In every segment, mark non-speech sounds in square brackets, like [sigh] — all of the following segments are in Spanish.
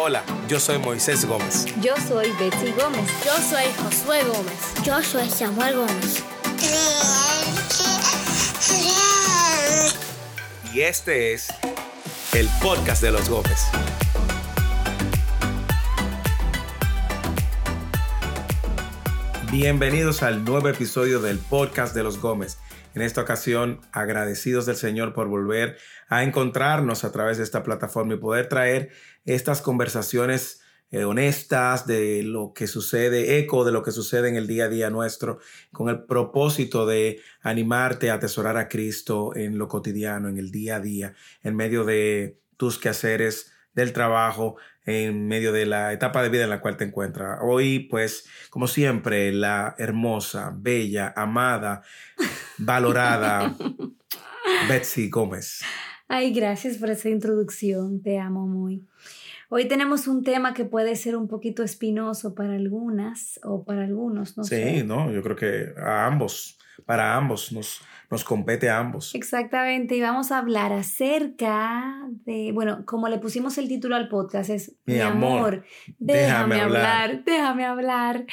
Hola, yo soy Moisés Gómez. Yo soy Betsy Gómez. Yo soy Josué Gómez. Yo soy Samuel Gómez. Y este es el podcast de los Gómez. Bienvenidos al nuevo episodio del podcast de los Gómez. En esta ocasión, agradecidos del Señor por volver a encontrarnos a través de esta plataforma y poder traer estas conversaciones eh, honestas de lo que sucede, eco de lo que sucede en el día a día nuestro, con el propósito de animarte a atesorar a Cristo en lo cotidiano, en el día a día, en medio de tus quehaceres, del trabajo, en medio de la etapa de vida en la cual te encuentras. Hoy, pues, como siempre, la hermosa, bella, amada, [laughs] valorada Betsy Gómez. Ay, gracias por esa introducción, te amo muy. Hoy tenemos un tema que puede ser un poquito espinoso para algunas o para algunos, no sí, no, yo creo que a ambos, para ambos nos, nos compete a ambos. Exactamente, y vamos a hablar acerca de, bueno, como le pusimos el título al podcast, es Mi, amor, déjame, hablar, déjame hablar.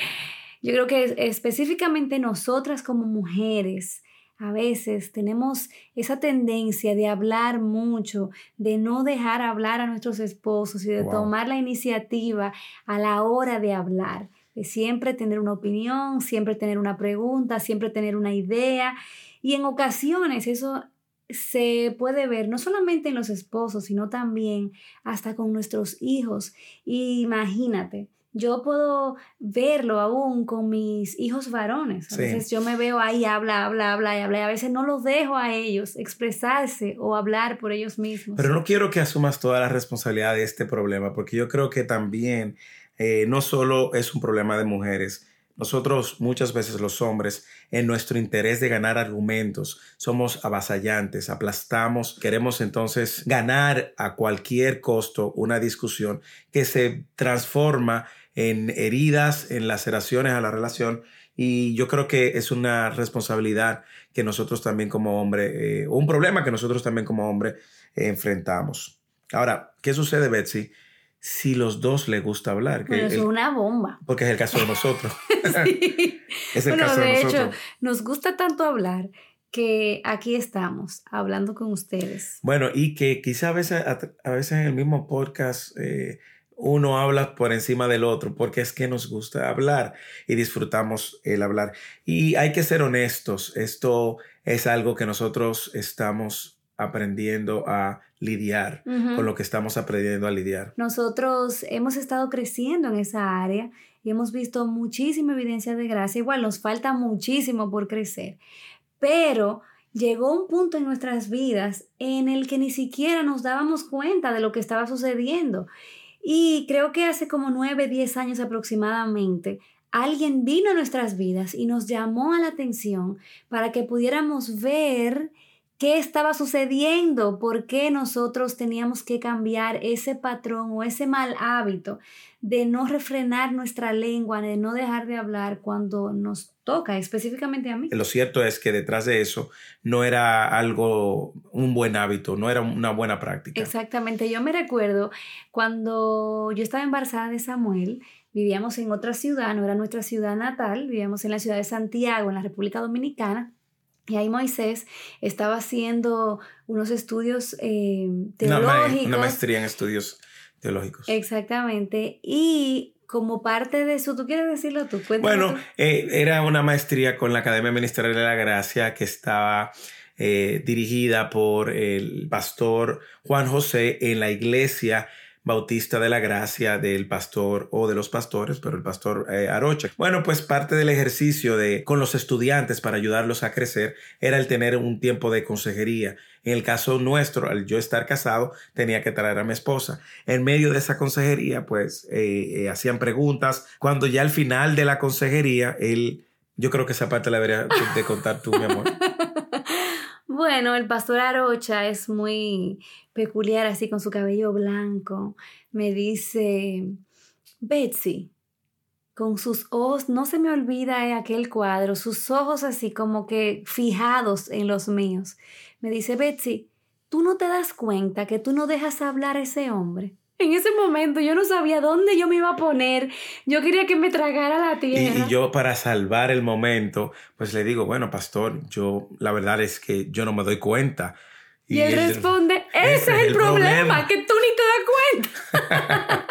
Yo creo que específicamente nosotras como mujeres, a veces tenemos esa tendencia de hablar mucho, de no dejar hablar a nuestros esposos y de tomar la iniciativa a la hora de hablar, de siempre tener una opinión, siempre tener una pregunta, siempre tener una idea. Y en ocasiones eso se puede ver no solamente en los esposos, sino también hasta con nuestros hijos. Y imagínate, yo puedo verlo aún con mis hijos varones. A veces yo me veo ahí, habla, habla, habla y habla. Y a veces no los dejo a ellos expresarse o hablar por ellos mismos. Pero no quiero que asumas toda la responsabilidad de este problema, porque yo creo que también eh, no solo es un problema de mujeres. Nosotros muchas veces los hombres, en nuestro interés de ganar argumentos, somos avasallantes, aplastamos, queremos entonces ganar a cualquier costo una discusión que se transforma en heridas, en laceraciones a la relación. Y yo creo que es una responsabilidad que nosotros también como hombre, eh, un problema que nosotros también como hombre eh, enfrentamos. Ahora, ¿qué sucede, Betsy? Si los dos le gusta hablar. Que es una bomba. Porque es el caso de nosotros. [laughs] sí. [laughs] es el caso de, de hecho, nos gusta tanto hablar que aquí estamos hablando con ustedes. Bueno, y que quizá a veces, a, veces en el mismo podcast eh, uno habla por encima del otro, porque es que nos gusta hablar y disfrutamos el hablar. Y hay que ser honestos, esto es algo que nosotros estamos aprendiendo a lidiar, con lo que estamos aprendiendo a lidiar. Nosotros hemos estado creciendo en esa área y hemos visto muchísima evidencia de gracia. Igual nos falta muchísimo por crecer, pero llegó un punto en nuestras vidas en el que ni siquiera nos dábamos cuenta de lo que estaba sucediendo. Y creo que hace como nueve, diez años aproximadamente, alguien vino a nuestras vidas y nos llamó a la atención para que pudiéramos ver qué estaba sucediendo, por qué nosotros teníamos que cambiar ese patrón o ese mal hábito de no refrenar nuestra lengua, de no dejar de hablar cuando nos toca, específicamente a mí. Lo cierto es que detrás de eso no era algo, un buen hábito, no era una buena práctica. Exactamente, yo me recuerdo cuando yo estaba embarazada de Samuel, vivíamos en otra ciudad, no era nuestra ciudad natal, vivíamos en la ciudad de Santiago, en la República Dominicana. Y ahí Moisés estaba haciendo unos estudios eh, teológicos. Una, maestría en estudios teológicos. Exactamente. Y como parte de eso, ¿tú quieres decirlo tú? Bueno, eh, era una maestría con la Academia Ministerial de la Gracia que estaba eh, dirigida por el pastor Juan José en la iglesia Bautista de la Gracia del pastor o de los pastores, pero el pastor eh, Arocha. Bueno, pues parte del ejercicio de con los estudiantes para ayudarlos a crecer era el tener un tiempo de consejería. En el caso nuestro, al yo estar casado, tenía que traer a mi esposa. En medio de esa consejería, pues eh, eh, hacían preguntas. Cuando ya al final de la consejería, él, yo creo que esa parte la debería de contar tú, mi amor. [laughs] Bueno, el pastor Arocha es muy peculiar, así con su cabello blanco. Me dice, Betsy, con sus ojos, no se me olvida aquel cuadro, sus ojos así como que fijados en los míos. Me dice, Betsy, ¿tú no te das cuenta que tú no dejas hablar a ese hombre? En ese momento yo no sabía dónde yo me iba a poner. Yo quería que me tragara la tierra. Y, yo para salvar el momento, pues le digo, bueno, pastor, yo la verdad es que yo no me doy cuenta. Y, él, responde, ese, es el, problema, que tú ni te das cuenta.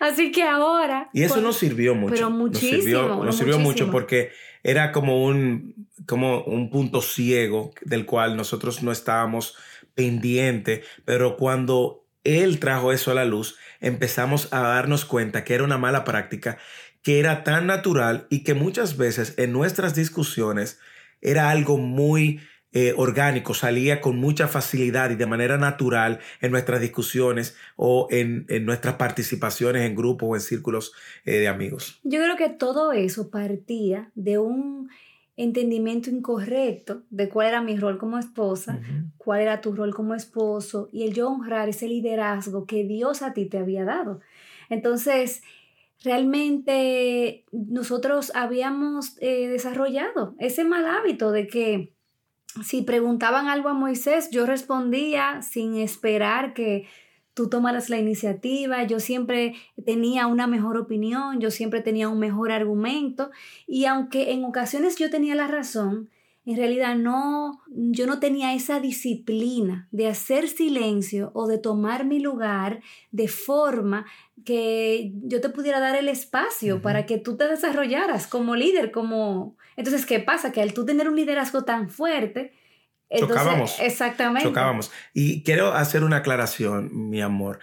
[laughs] Así que ahora... Y eso pues, nos sirvió mucho. Pero muchísimo. Nos sirvió, mucho porque era como un, como un punto ciego del cual nosotros no estábamos pendientes, pero cuando él trajo eso a la luz, empezamos a darnos cuenta que era una mala práctica, que era tan natural y que muchas veces en nuestras discusiones era algo muy eh, orgánico, salía con mucha facilidad y de manera natural en nuestras discusiones o en, nuestras participaciones en grupos o en círculos eh, de amigos. Yo creo que todo eso partía de un entendimiento incorrecto de cuál era mi rol como esposa, cuál era tu rol como esposo y el yo honrar ese liderazgo que Dios a ti te había dado. Entonces, realmente nosotros habíamos eh, desarrollado ese mal hábito de que si preguntaban algo a Moisés, yo respondía sin esperar que tú tomaras la iniciativa, yo siempre tenía una mejor opinión, yo siempre tenía un mejor argumento y aunque en ocasiones yo tenía la razón, en realidad no, yo no tenía esa disciplina de hacer silencio o de tomar mi lugar de forma que yo te pudiera dar el espacio para que tú te desarrollaras como líder, como... Entonces, ¿qué pasa? Que al tú tener un liderazgo tan fuerte, chocábamos. Exactamente. Chocábamos. Y quiero hacer una aclaración, mi amor,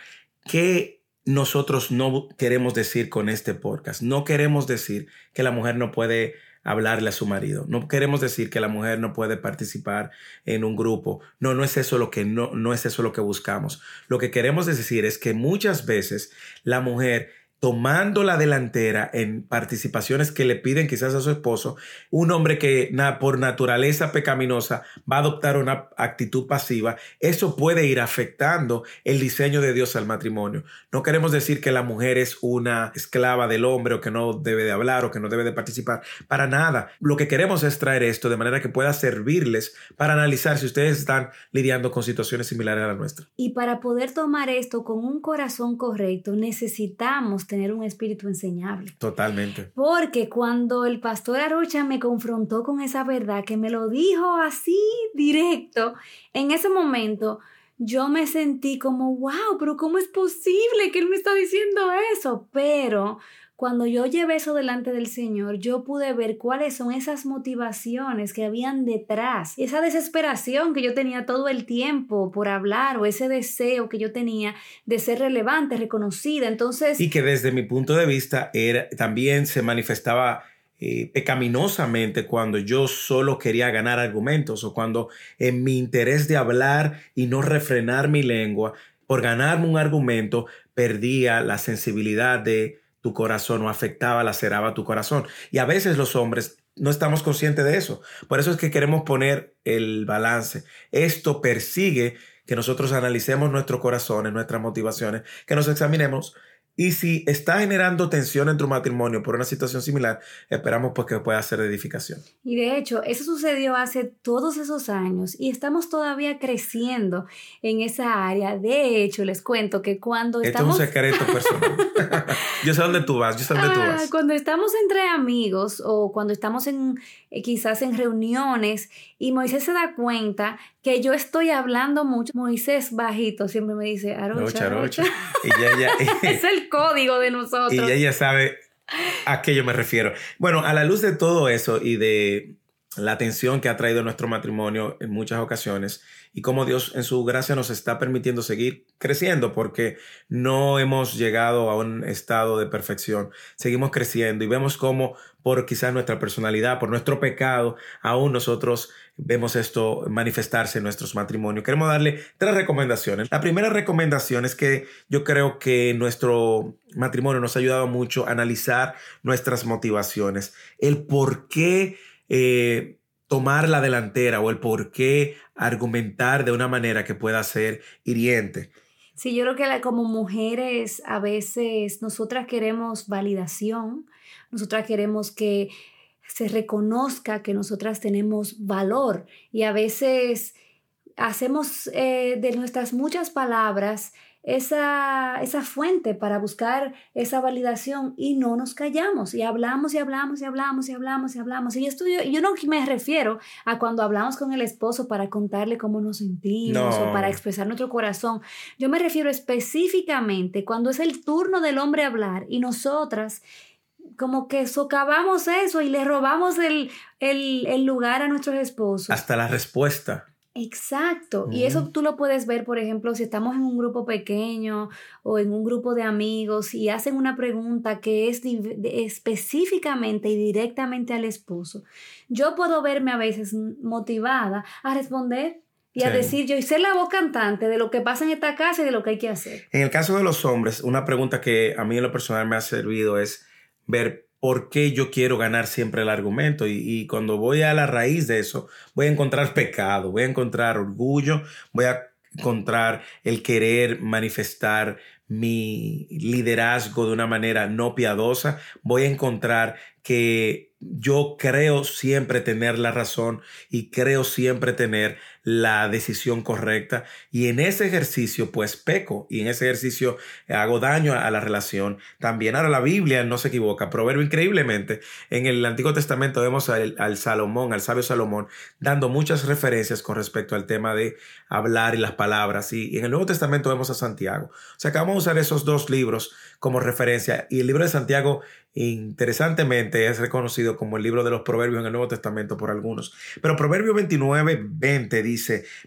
que nosotros no queremos decir con este podcast. No queremos decir que la mujer no puede hablarle a su marido. No queremos decir que la mujer no puede participar en un grupo. No, no es eso lo que no, no es eso lo que buscamos. Lo que queremos decir es que muchas veces la mujer tomando la delantera en participaciones que le piden quizás a su esposo, un hombre que por naturaleza pecaminosa va a adoptar una actitud pasiva, eso puede ir afectando el diseño de Dios al matrimonio. No queremos decir que la mujer es una esclava del hombre o que no debe de hablar o que no debe de participar, para nada. Lo que queremos es traer esto de manera que pueda servirles para analizar si ustedes están lidiando con situaciones similares a la nuestra. Y para poder tomar esto con un corazón correcto, necesitamos tener un espíritu enseñable. Totalmente. Porque cuando el pastor Arocha me confrontó con esa verdad, que me lo dijo así directo, en ese momento yo me sentí como, wow, pero ¿cómo es posible que él me está diciendo eso? Pero cuando yo llevé eso delante del Señor, yo pude ver cuáles son esas motivaciones que habían detrás, esa desesperación que yo tenía todo el tiempo por hablar o ese deseo que yo tenía de ser relevante, reconocida. Entonces... Y que desde mi punto de vista era, también se manifestaba eh, pecaminosamente cuando yo solo quería ganar argumentos o cuando en mi interés de hablar y no refrenar mi lengua, por ganarme un argumento, perdía la sensibilidad de tu corazón o afectaba, laceraba tu corazón. Y a veces los hombres no estamos conscientes de eso. Por eso es que queremos poner el balance. Esto persigue que nosotros analicemos nuestros corazones, nuestras motivaciones, que nos examinemos y si está generando tensión en tu matrimonio por una situación similar, esperamos pues que pueda ser de edificación. Y de hecho, eso sucedió hace todos esos años y estamos todavía creciendo en esa área. De hecho, les cuento que cuando estamos... Esto es un secreto personal. [laughs] yo sé dónde tú vas, yo sé dónde tú ah, vas. Cuando estamos entre amigos o cuando estamos en eh, quizás en reuniones y Moisés se da cuenta que yo estoy hablando mucho. Moisés bajito siempre me dice, Arocha, Arocha. Y ya, [laughs] es el código de nosotros. Y ella sabe a qué yo me refiero. Bueno, a la luz de todo eso y de la atención que ha traído nuestro matrimonio en muchas ocasiones y cómo Dios en su gracia nos está permitiendo seguir creciendo porque no hemos llegado a un estado de perfección. Seguimos creciendo y vemos cómo por quizás nuestra personalidad, por nuestro pecado, aún nosotros vemos esto manifestarse en nuestros matrimonios. Queremos darle tres recomendaciones. La primera recomendación es que yo creo que nuestro matrimonio nos ha ayudado mucho a analizar nuestras motivaciones, el por qué eh, tomar la delantera o el por qué argumentar de una manera que pueda ser hiriente. Sí, yo creo que como mujeres a veces nosotras queremos validación, nosotras queremos que se reconozca que nosotras tenemos valor y a veces hacemos eh, de nuestras muchas palabras esa, esa fuente para buscar esa validación y no nos callamos y hablamos y hablamos y hablamos y hablamos y hablamos. Y esto yo, no me refiero a cuando hablamos con el esposo para contarle cómo nos sentimos o para expresar nuestro corazón. Yo me refiero específicamente cuando es el turno del hombre hablar y nosotras como que socavamos eso y le robamos el, el, el lugar a nuestros esposos. Hasta la respuesta. Exacto. Y eso tú lo puedes ver, por ejemplo, si estamos en un grupo pequeño o en un grupo de amigos y hacen una pregunta que es específicamente y directamente al esposo. Yo puedo verme a veces motivada a responder y a decir yo y ser la voz cantante de lo que pasa en esta casa y de lo que hay que hacer. En el caso de los hombres, una pregunta que a mí en lo personal me ha servido es ver por qué yo quiero ganar siempre el argumento. Y, cuando voy a la raíz de eso, voy a encontrar pecado, voy a encontrar orgullo, voy a encontrar el querer manifestar mi liderazgo de una manera no piadosa, voy a encontrar que yo creo siempre tener la razón y creo siempre tener la decisión correcta y en ese ejercicio pues peco y en ese ejercicio hago daño a la relación. También ahora la Biblia no se equivoca, proverbio increíblemente. En el Antiguo Testamento vemos al, al Salomón, al sabio Salomón, dando muchas referencias con respecto al tema de hablar y las palabras y, en el Nuevo Testamento vemos a Santiago. O sea que vamos a usar esos dos libros como referencia y el libro de Santiago interesantemente es reconocido como el libro de los proverbios en el Nuevo Testamento por algunos. Pero Proverbio 29, 20 dice,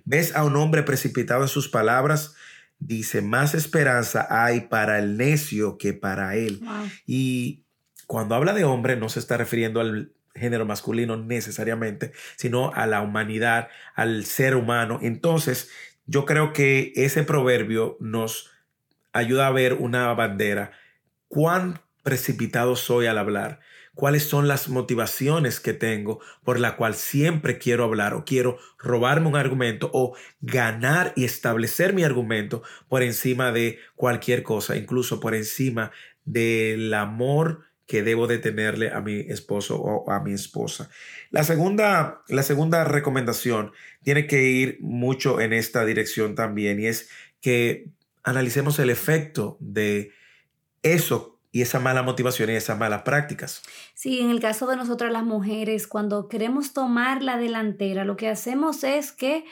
¿ves a un hombre precipitado en sus palabras? Dice, más esperanza hay para el necio que para él. Y cuando habla de hombre no se está refiriendo al género masculino necesariamente, sino a la humanidad, al ser humano. Entonces, yo creo que ese proverbio nos ayuda a ver una bandera. ¿Cuán precipitado soy al hablar? ¿Cuáles son las motivaciones que tengo por la cual siempre quiero hablar o quiero robarme un argumento o ganar y establecer mi argumento por encima de cualquier cosa, incluso por encima del amor que debo de tenerle a mi esposo o a mi esposa. La segunda, la segunda recomendación tiene que ir mucho en esta dirección también y es que analicemos el efecto de eso y esa mala motivación y esas malas prácticas. Sí, en el caso de nosotras las mujeres, cuando queremos tomar la delantera, lo que hacemos es que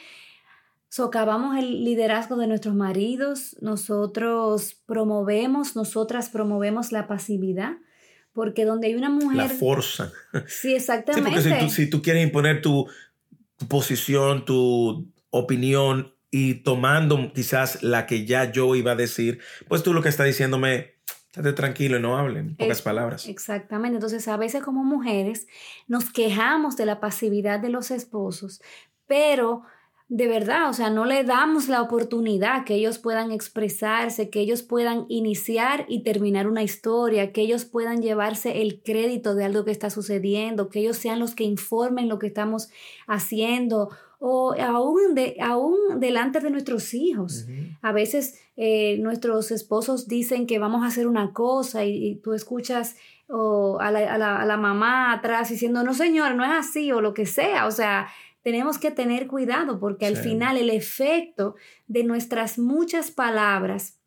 socavamos el liderazgo de nuestros maridos, nosotros promovemos, nosotras promovemos la pasividad, porque donde hay una mujer... La fuerza. Sí, exactamente. Sí, porque si tú, quieres imponer tu, tu posición, tu opinión y tomando quizás la que ya yo iba a decir, pues tú lo que estás diciéndome, estate tranquilo y no hablen, pocas palabras. Exactamente, entonces a veces como mujeres nos quejamos de la pasividad de los esposos, pero de verdad, o sea, no le damos la oportunidad que ellos puedan expresarse, que ellos puedan iniciar y terminar una historia, que ellos puedan llevarse el crédito de algo que está sucediendo, que ellos sean los que informen lo que estamos haciendo o aún, de, aún delante de nuestros hijos. A veces eh, nuestros esposos dicen que vamos a hacer una cosa y, tú escuchas a, la, mamá atrás diciendo, no señor, no es así o lo que sea. O sea, tenemos que tener cuidado porque al final el efecto de nuestras muchas palabras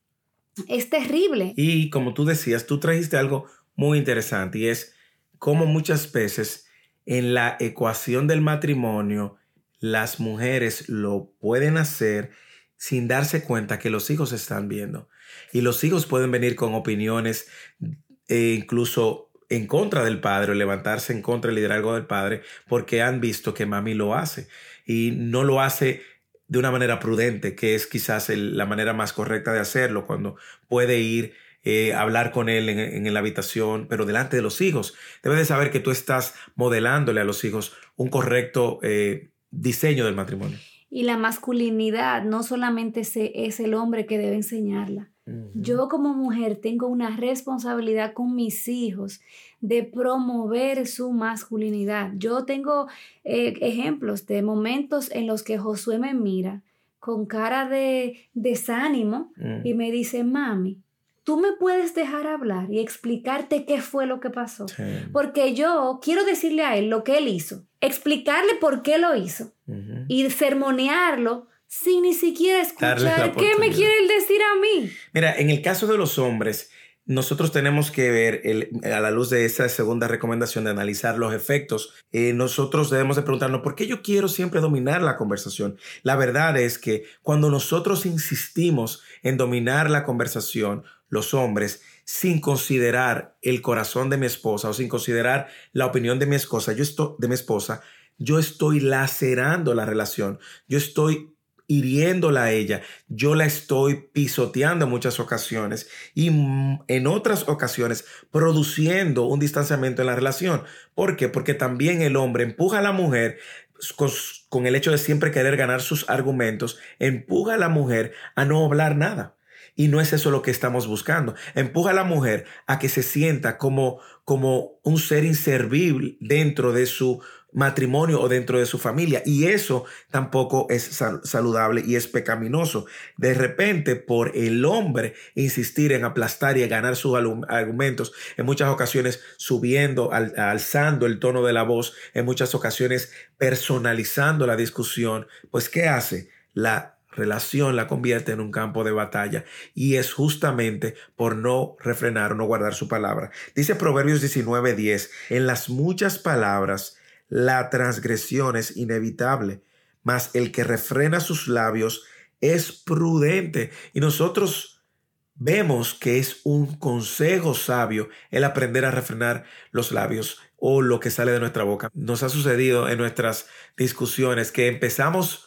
es terrible. Y como tú decías, tú trajiste algo muy interesante y es cómo muchas veces en la ecuación del matrimonio, las mujeres lo pueden hacer sin darse cuenta que los hijos están viendo. Y los hijos pueden venir con opiniones e incluso en contra del padre levantarse en contra del liderazgo del padre porque han visto que mami lo hace y no lo hace de una manera prudente, que es quizás la manera más correcta de hacerlo, cuando puede ir eh, hablar con él en, la habitación, pero delante de los hijos. Debes de saber que tú estás modelándole a los hijos un correcto eh, diseño del matrimonio. Y la masculinidad no solamente es el hombre que debe enseñarla. Yo como mujer tengo una responsabilidad con mis hijos de promover su masculinidad. Yo tengo eh, ejemplos de momentos en los que Josué me mira con cara de desánimo y me dice, mami, tú me puedes dejar hablar y explicarte qué fue lo que pasó. Porque yo quiero decirle a él lo que él hizo, explicarle por qué lo hizo y sermonearlo sin ni siquiera escuchar qué me quiere él decir a mí. Mira, en el caso de los hombres, nosotros tenemos que ver, a la luz de esa segunda recomendación de analizar los efectos, eh, nosotros debemos de preguntarnos, ¿por qué yo quiero siempre dominar la conversación? La verdad es que cuando nosotros insistimos en dominar la conversación, los hombres, sin considerar el corazón de mi esposa o sin considerar la opinión de mi esposa, yo estoy, de mi esposa, yo estoy lacerando la relación, yo estoy hiriéndola a ella, yo la estoy pisoteando en muchas ocasiones y en otras ocasiones produciendo un distanciamiento en la relación. ¿Por qué? Porque también el hombre empuja a la mujer con, con el hecho de siempre querer ganar sus argumentos, empuja a la mujer a no hablar nada. Y no es eso lo que estamos buscando. Empuja a la mujer a que se sienta como, como un ser inservible dentro de su matrimonio o dentro de su familia. Y eso tampoco es saludable y es pecaminoso. De repente, por el hombre insistir en aplastar y ganar sus argumentos, en muchas ocasiones subiendo, alzando el tono de la voz, en muchas ocasiones personalizando la discusión, pues ¿qué hace? La relación la convierte en un campo de batalla y es justamente por no refrenar o no guardar su palabra. Dice Proverbios 19:10, en las muchas palabras la transgresión es inevitable, mas el que refrena sus labios es prudente. Y nosotros vemos que es un consejo sabio el aprender a refrenar los labios o lo que sale de nuestra boca. Nos ha sucedido en nuestras discusiones que empezamos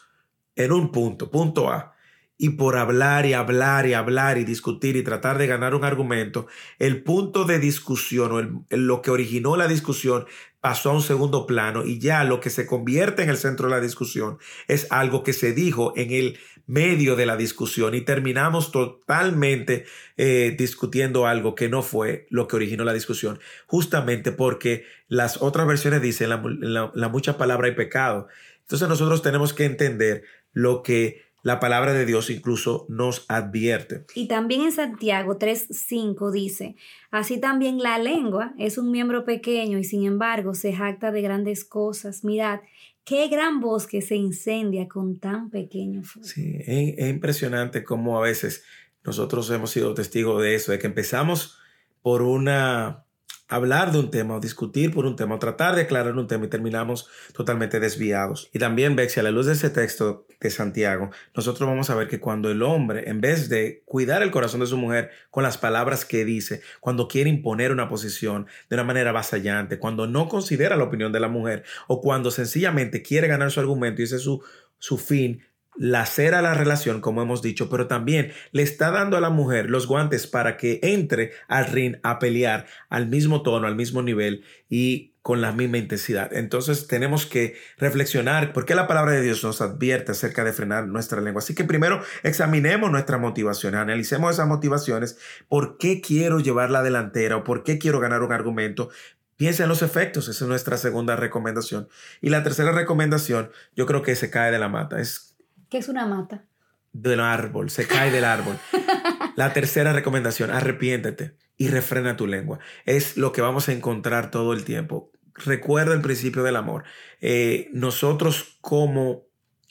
en un punto, punto A, y por hablar y hablar y hablar y discutir y tratar de ganar un argumento, el punto de discusión o lo que originó la discusión pasó a un segundo plano y ya lo que se convierte en el centro de la discusión es algo que se dijo en el medio de la discusión y terminamos totalmente eh, discutiendo algo que no fue lo que originó la discusión, justamente porque las otras versiones dicen la, la mucha palabra y pecado. Entonces nosotros tenemos que entender lo que la palabra de Dios incluso nos advierte. Y también en Santiago 3:5 dice, así también la lengua es un miembro pequeño y sin embargo se jacta de grandes cosas. Mirad, qué gran bosque se incendia con tan pequeño fuego. Sí, es, impresionante cómo a veces nosotros hemos sido testigos de eso, de que empezamos por una hablar de un tema o discutir por un tema tratar de aclarar un tema y terminamos totalmente desviados. Y también, Bexi, a la luz de ese texto de Santiago, nosotros vamos a ver que cuando el hombre, en vez de cuidar el corazón de su mujer con las palabras que dice, cuando quiere imponer una posición de una manera vasallante, cuando no considera la opinión de la mujer o cuando sencillamente quiere ganar su argumento y ese es su, su fin, lacera la relación, como hemos dicho, pero también le está dando a la mujer los guantes para que entre al ring a pelear al mismo tono, al mismo nivel y con la misma intensidad. Entonces tenemos que reflexionar por qué la palabra de Dios nos advierte acerca de frenar nuestra lengua. Así que primero examinemos nuestras motivaciones, analicemos esas motivaciones, por qué quiero llevar la delantera o por qué quiero ganar un argumento, Piensa en los efectos, esa es nuestra segunda recomendación. Y la tercera recomendación, yo creo que se cae de la mata, es ¿Qué es una mata? Del árbol, se cae del árbol. [laughs] La tercera recomendación, arrepiéntete y refrena tu lengua. Es lo que vamos a encontrar todo el tiempo. Recuerda el principio del amor. Eh, nosotros como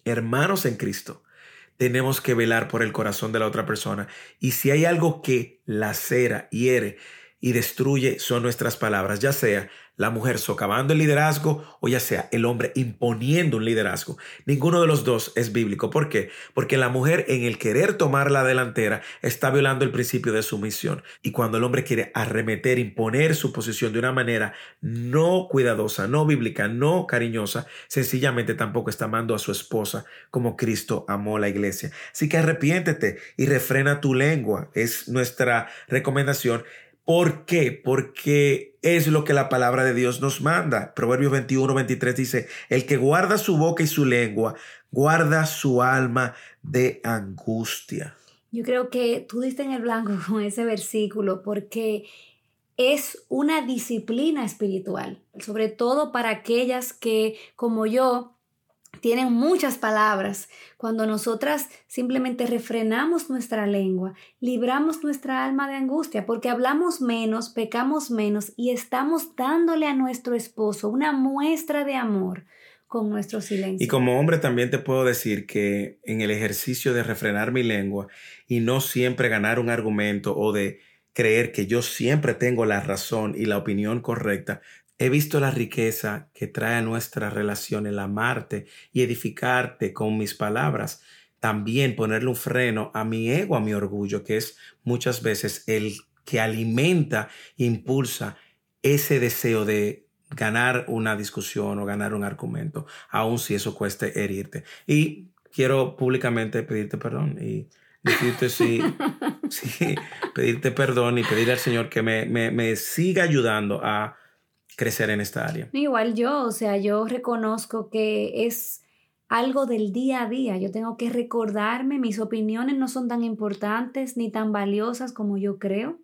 hermanos en Cristo tenemos que velar por el corazón de la otra persona. Y si hay algo que lacera, hiere y destruye, son nuestras palabras, ya sea la mujer socavando el liderazgo o ya sea el hombre imponiendo un liderazgo. Ninguno de los dos es bíblico. ¿Por qué? Porque la mujer en el querer tomar la delantera está violando el principio de sumisión. Y cuando el hombre quiere arremeter, imponer su posición de una manera no cuidadosa, no bíblica, no cariñosa, sencillamente tampoco está amando a su esposa como Cristo amó la iglesia. Así que arrepiéntete y refrena tu lengua. Es nuestra recomendación ¿Por qué? Porque es lo que la palabra de Dios nos manda. Proverbios 21, 23 dice, el que guarda su boca y su lengua, guarda su alma de angustia. Yo creo que tú diste en el blanco [laughs] con ese versículo porque es una disciplina espiritual, sobre todo para aquellas que, como yo, tienen muchas palabras. Cuando nosotras simplemente refrenamos nuestra lengua, libramos nuestra alma de angustia, porque hablamos menos, pecamos menos y estamos dándole a nuestro esposo una muestra de amor con nuestro silencio. Y como hombre también te puedo decir que en el ejercicio de refrenar mi lengua y no siempre ganar un argumento o de creer que yo siempre tengo la razón y la opinión correcta, he visto la riqueza que trae a nuestra relación el amarte y edificarte con mis palabras. También ponerle un freno a mi ego, a mi orgullo, que es muchas veces el que alimenta e impulsa ese deseo de ganar una discusión o ganar un argumento, aun si eso cueste herirte. Y quiero públicamente pedirte perdón y decirte sí, [laughs] sí, pedirte perdón y pedirle al Señor que me, me, me siga ayudando a crecer en esta área. Igual yo, o sea, yo reconozco que es algo del día a día. Yo tengo que recordarme, mis opiniones no son tan importantes ni tan valiosas como yo creo.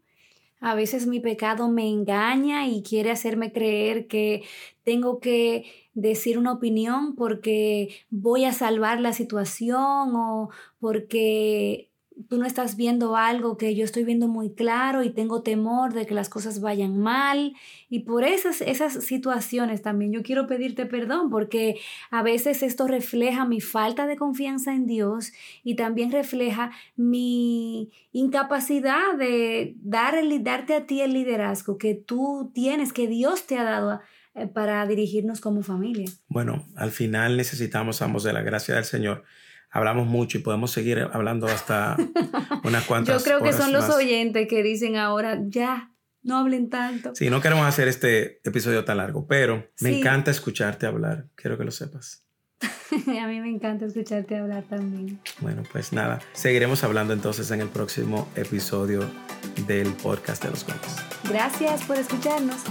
A veces mi pecado me engaña y quiere hacerme creer que tengo que decir una opinión porque voy a salvar la situación o porque tú no estás viendo algo que yo estoy viendo muy claro y tengo temor de que las cosas vayan mal. Y por esas, esas situaciones también yo quiero pedirte perdón porque a veces esto refleja mi falta de confianza en Dios y también refleja mi incapacidad de dar el, darte a ti el liderazgo que tú tienes, que Dios te ha dado eh, para dirigirnos como familia. Bueno, al final necesitamos ambos de la gracia del Señor hablamos mucho y podemos seguir hablando hasta [laughs] unas cuantas Yo creo que son los oyentes que dicen ahora, ya, no hablen tanto. Sí, no queremos hacer este episodio tan largo, pero me encanta escucharte hablar, quiero que lo sepas. [laughs] A mí me encanta escucharte hablar también. Bueno, pues nada, seguiremos hablando entonces en el próximo episodio del podcast de los Gómez. Gracias por escucharnos.